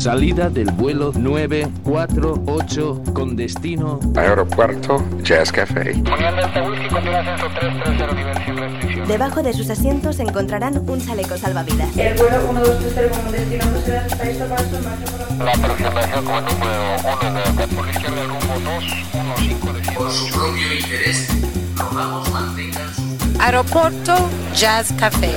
Salida del vuelo 948 con destino Aeropuerto Jazz Café. Debajo de sus asientos encontrarán un chaleco salvavidas. El vuelo 1230 como destino Vasco, La aproximación como número 1 de por la izquierda rumbo 215 de Por su propio interés, rogamos mantengan su... Aeropuerto Jazz Café.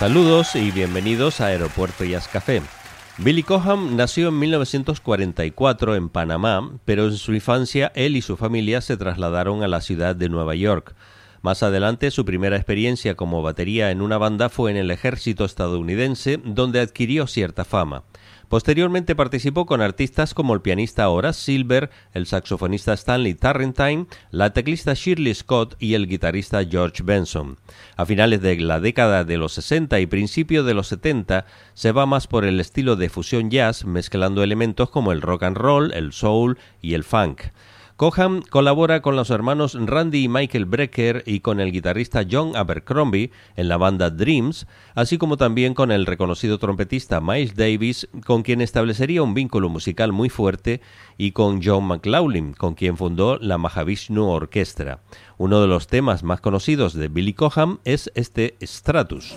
Saludos y bienvenidos a Aeropuerto Jazz Café. Billy Coham nació en 1944 en Panamá, pero en su infancia él y su familia se trasladaron a la ciudad de Nueva York. Más adelante, su primera experiencia como batería en una banda fue en el ejército estadounidense, donde adquirió cierta fama. Posteriormente participó con artistas como el pianista Horace Silver, el saxofonista Stanley Tarrentine, la teclista Shirley Scott y el guitarrista George Benson. A finales de la década de los 60 y principios de los 70 se va más por el estilo de fusión jazz, mezclando elementos como el rock and roll, el soul y el funk. Coham colabora con los hermanos Randy y Michael Brecker y con el guitarrista John Abercrombie en la banda Dreams, así como también con el reconocido trompetista Miles Davis, con quien establecería un vínculo musical muy fuerte, y con John McLaughlin, con quien fundó la Mahavishnu Orchestra. Uno de los temas más conocidos de Billy Coham es este Stratus.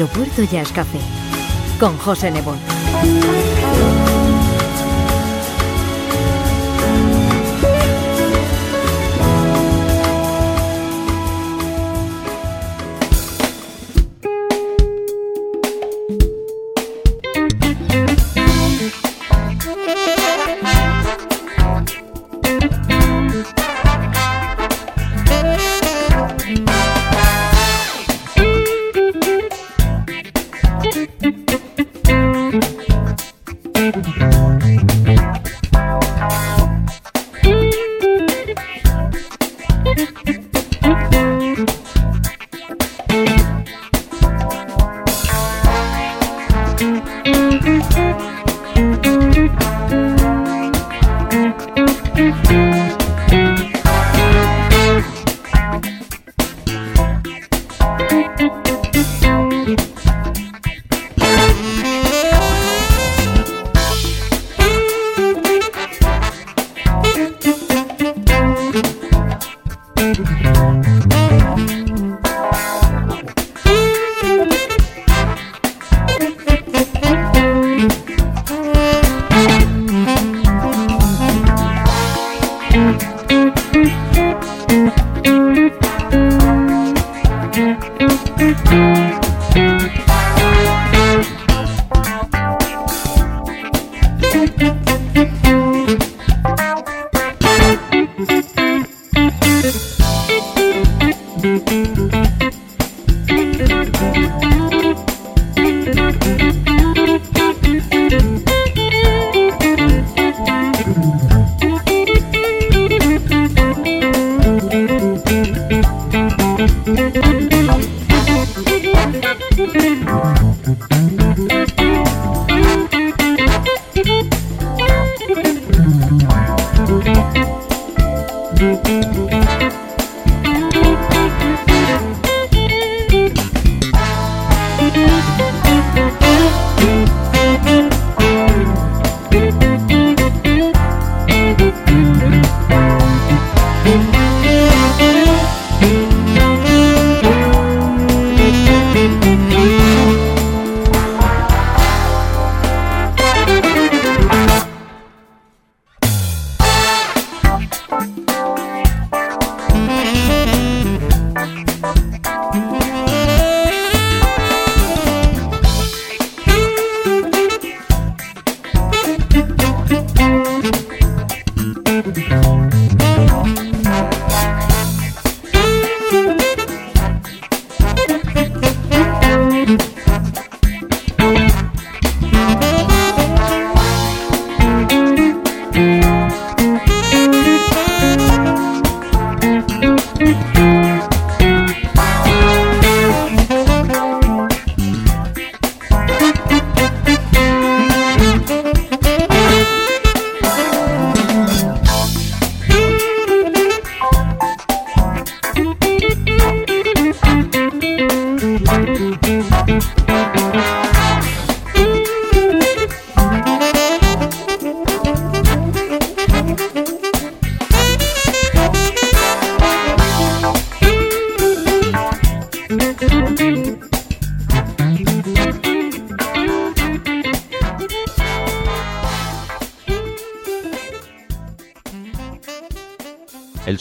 Aeropuerto Jazz Café con José Nebot.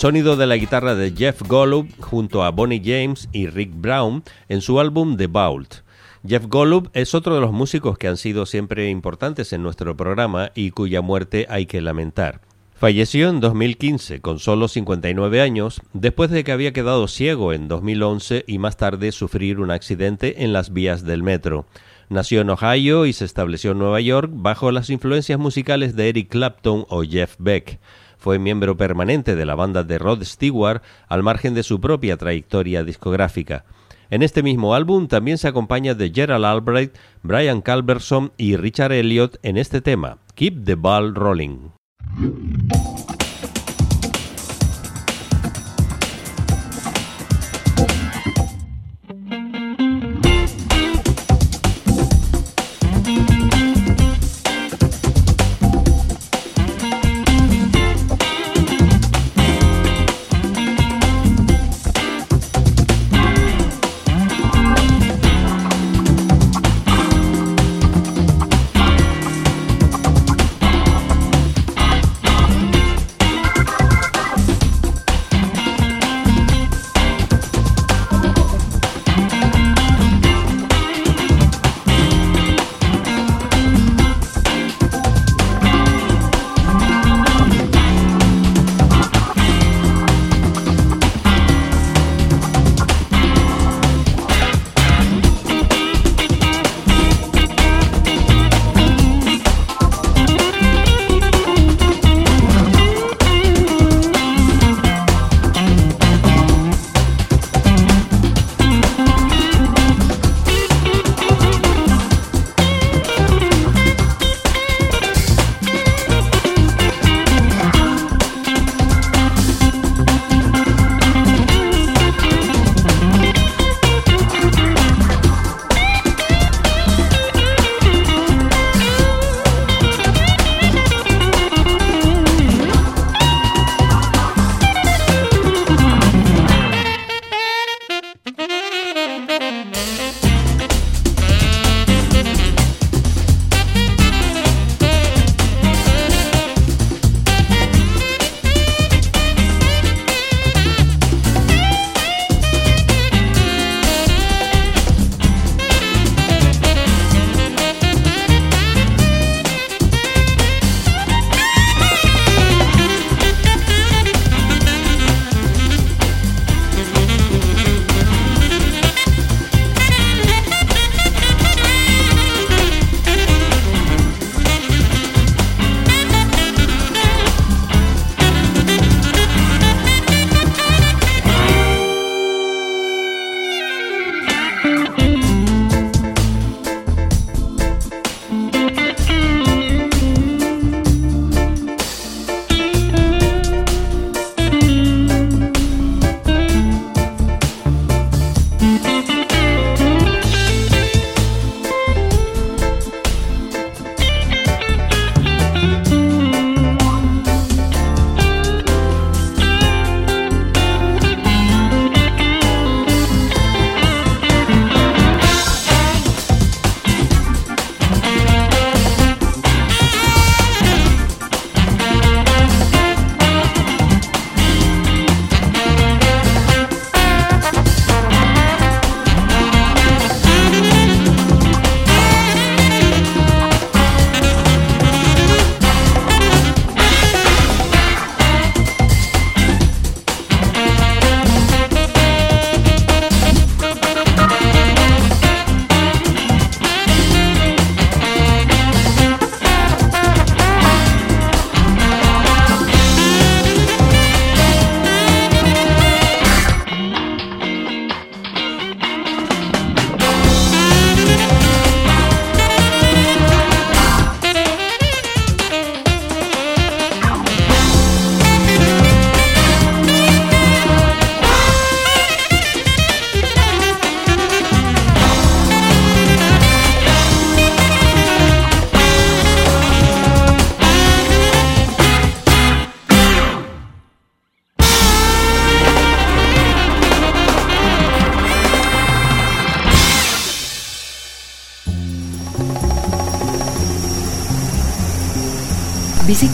Sonido de la guitarra de Jeff Golub junto a Bonnie James y Rick Brown en su álbum The Vault. Jeff Golub es otro de los músicos que han sido siempre importantes en nuestro programa y cuya muerte hay que lamentar. Falleció en 2015 con solo 59 años después de que había quedado ciego en 2011 y más tarde sufrir un accidente en las vías del metro. Nació en Ohio y se estableció en Nueva York bajo las influencias musicales de Eric Clapton o Jeff Beck. Fue miembro permanente de la banda de Rod Stewart al margen de su propia trayectoria discográfica. En este mismo álbum también se acompaña de Gerald Albright, Brian Calverson y Richard Elliot en este tema, Keep the Ball Rolling.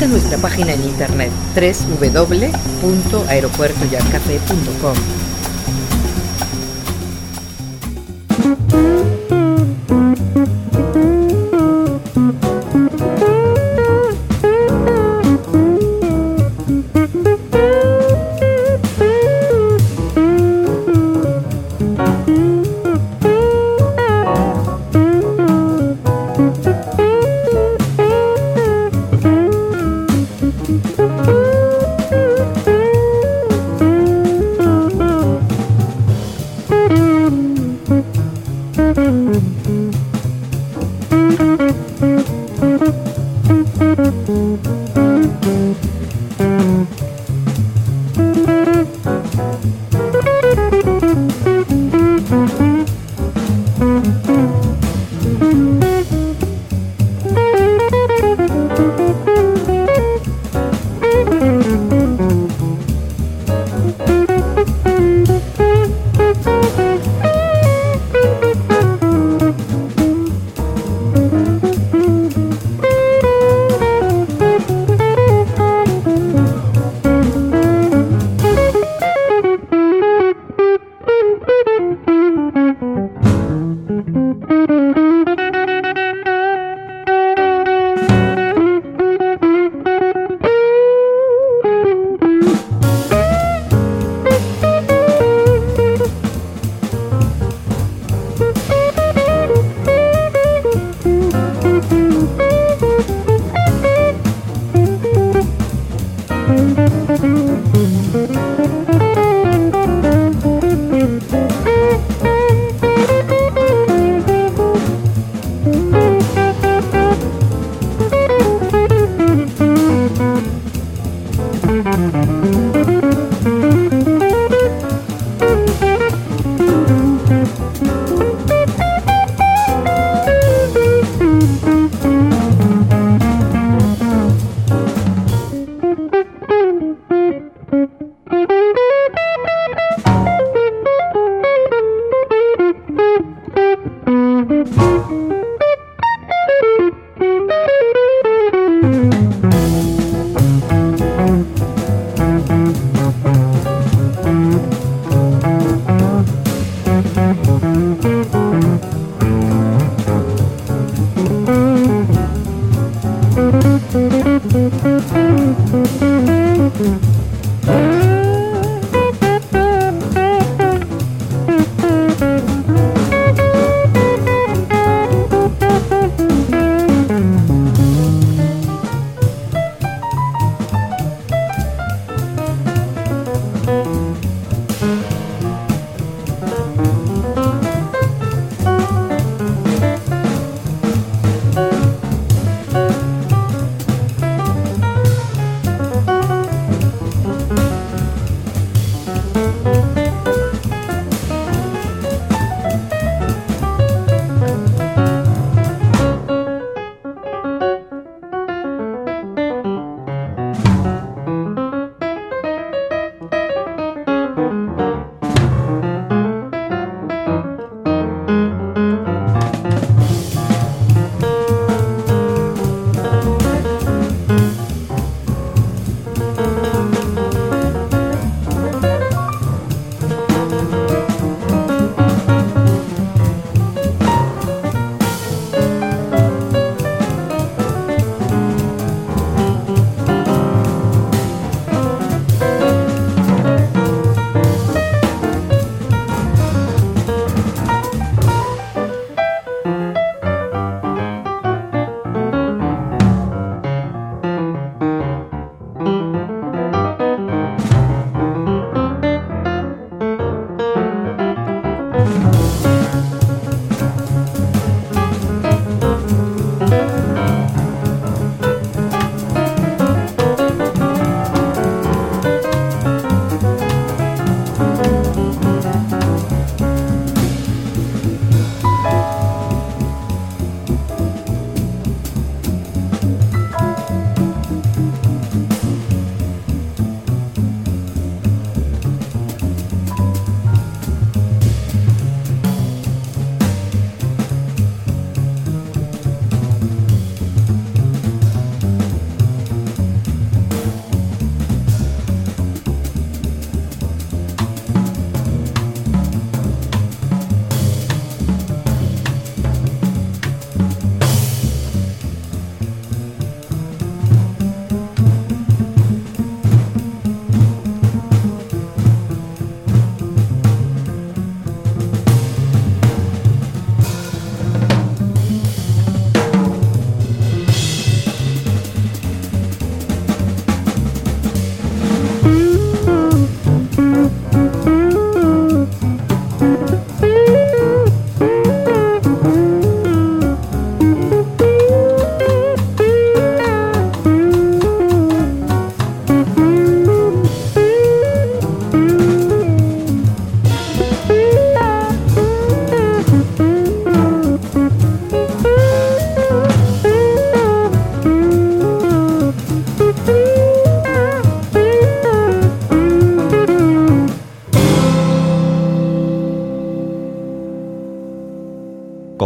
Visita nuestra página en internet www.aeropuertoyascafé.com.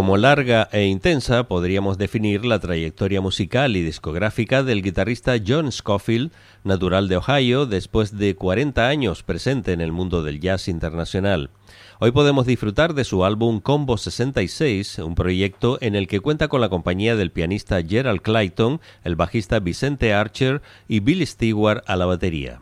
Como larga e intensa podríamos definir la trayectoria musical y discográfica del guitarrista John Scofield, natural de Ohio, después de 40 años presente en el mundo del jazz internacional. Hoy podemos disfrutar de su álbum Combo 66, un proyecto en el que cuenta con la compañía del pianista Gerald Clayton, el bajista Vicente Archer y Billy Stewart a la batería.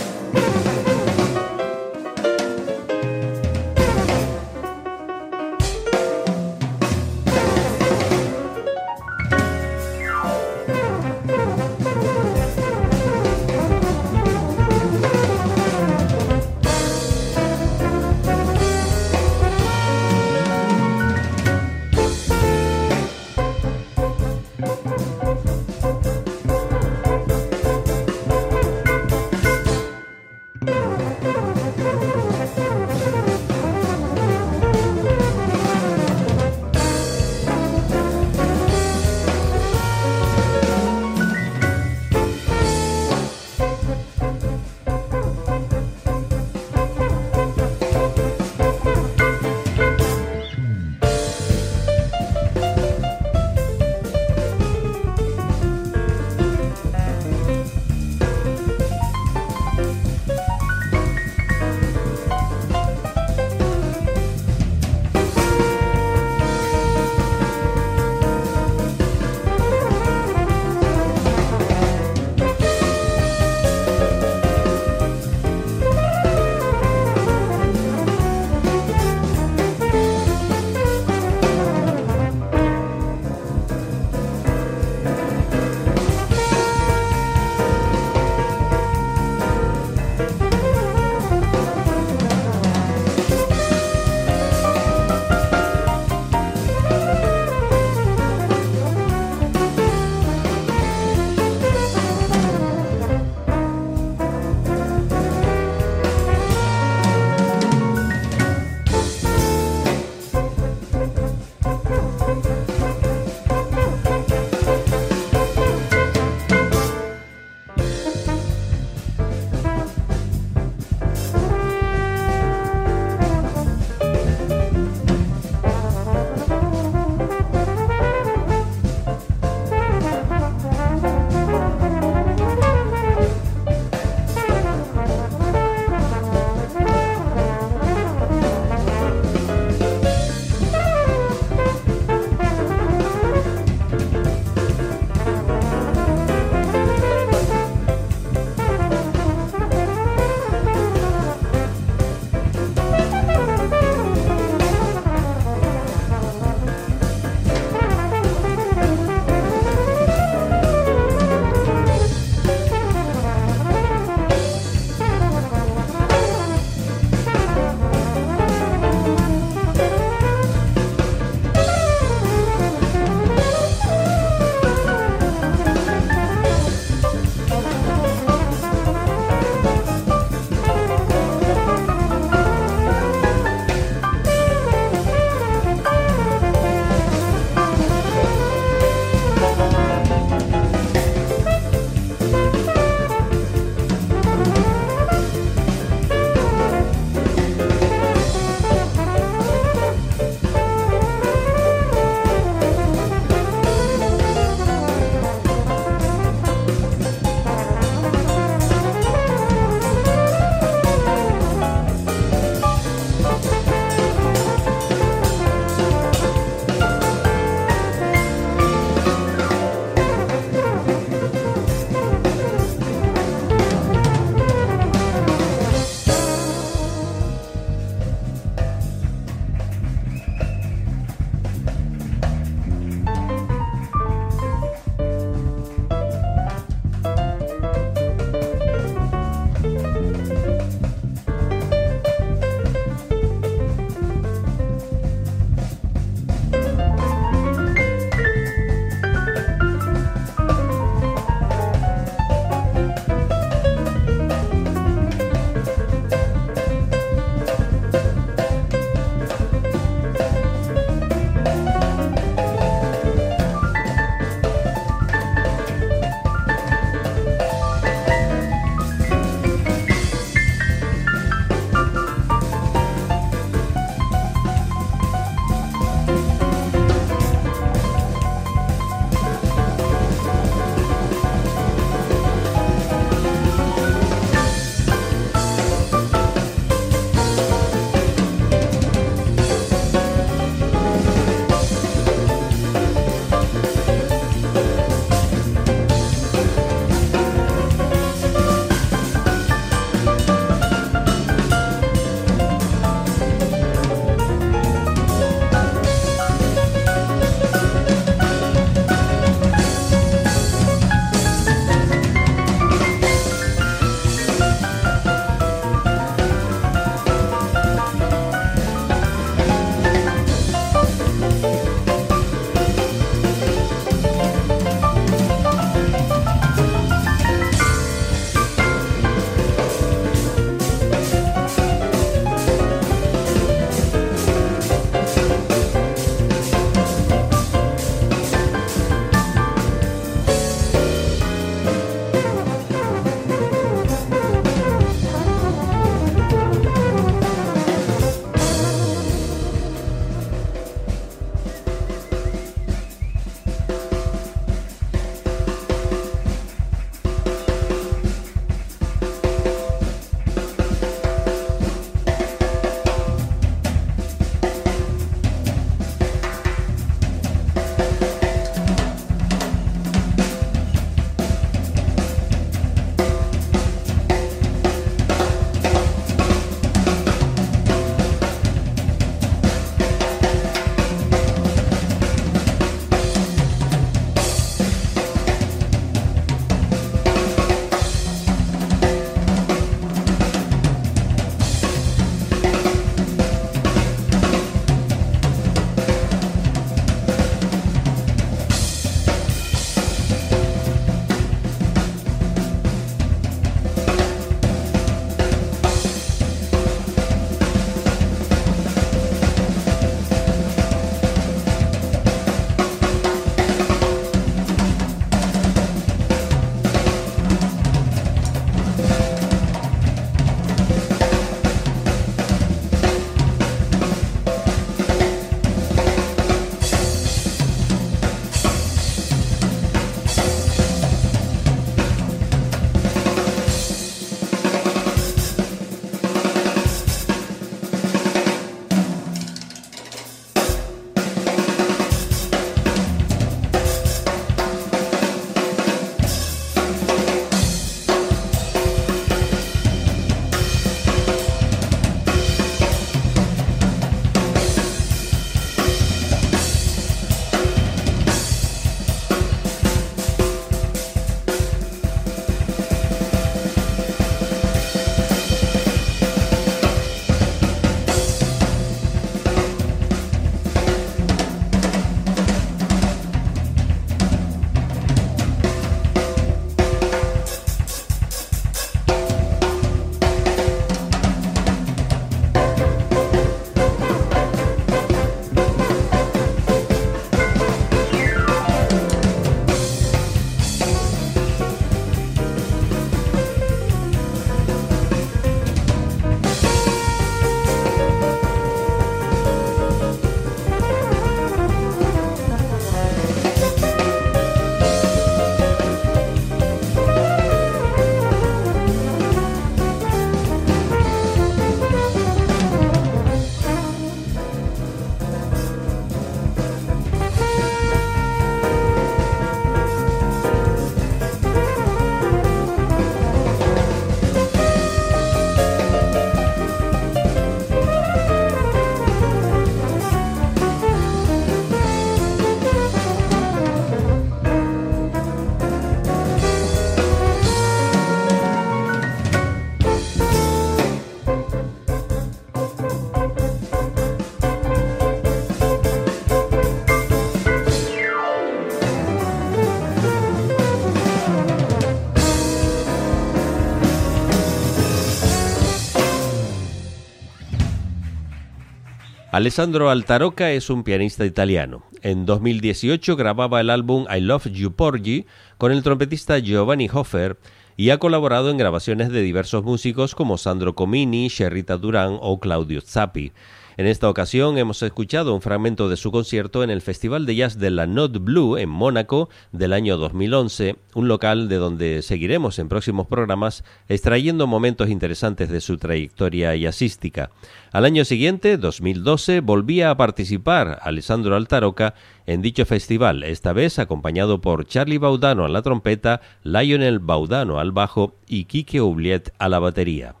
Alessandro Altaroca es un pianista italiano. En 2018 grababa el álbum I Love You Porgy con el trompetista Giovanni Hofer y ha colaborado en grabaciones de diversos músicos como Sandro Comini, Sherrita Durán o Claudio Zappi. En esta ocasión hemos escuchado un fragmento de su concierto en el Festival de Jazz de la Note Blue en Mónaco del año 2011, un local de donde seguiremos en próximos programas extrayendo momentos interesantes de su trayectoria jazzística. Al año siguiente, 2012, volvía a participar Alessandro Altaroca en dicho festival, esta vez acompañado por Charlie Baudano a la trompeta, Lionel Baudano al bajo y Kike Oubliet a la batería.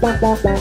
Bye.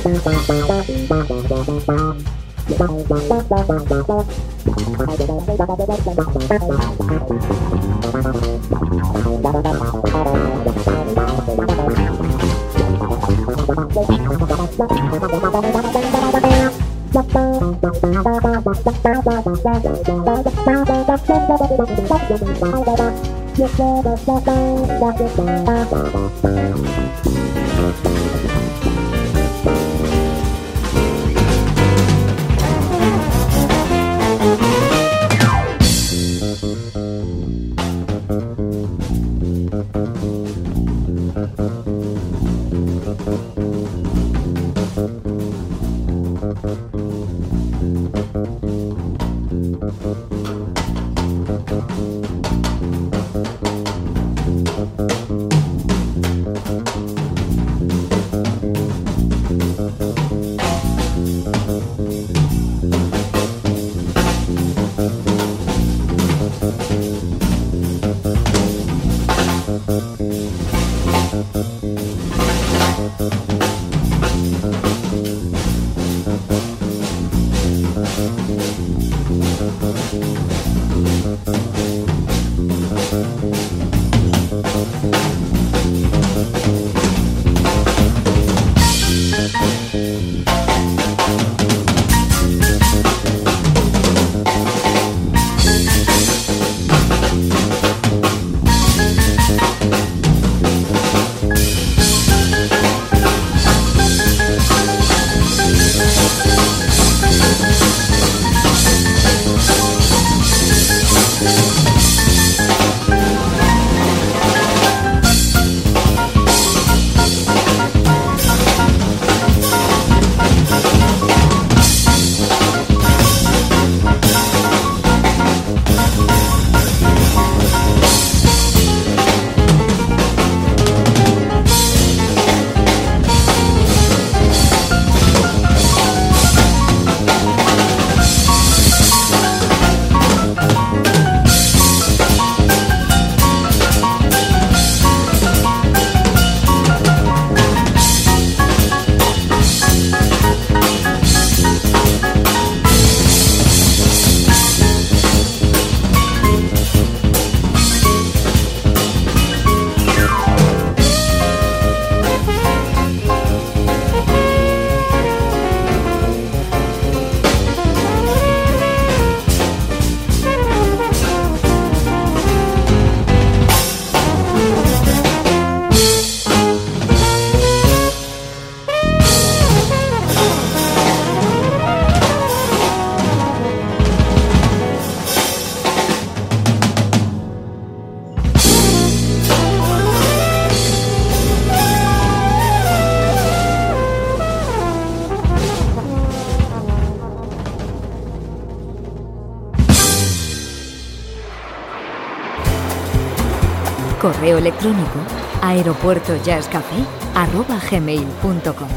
Correo electrónico aeropuertojazzcafé.gmail.com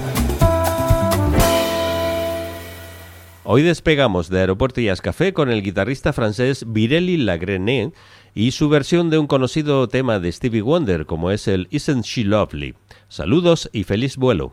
Hoy despegamos de Aeropuerto Jazz Café con el guitarrista francés Virelli Lagrené y su versión de un conocido tema de Stevie Wonder como es el Isn't She Lovely. Saludos y feliz vuelo.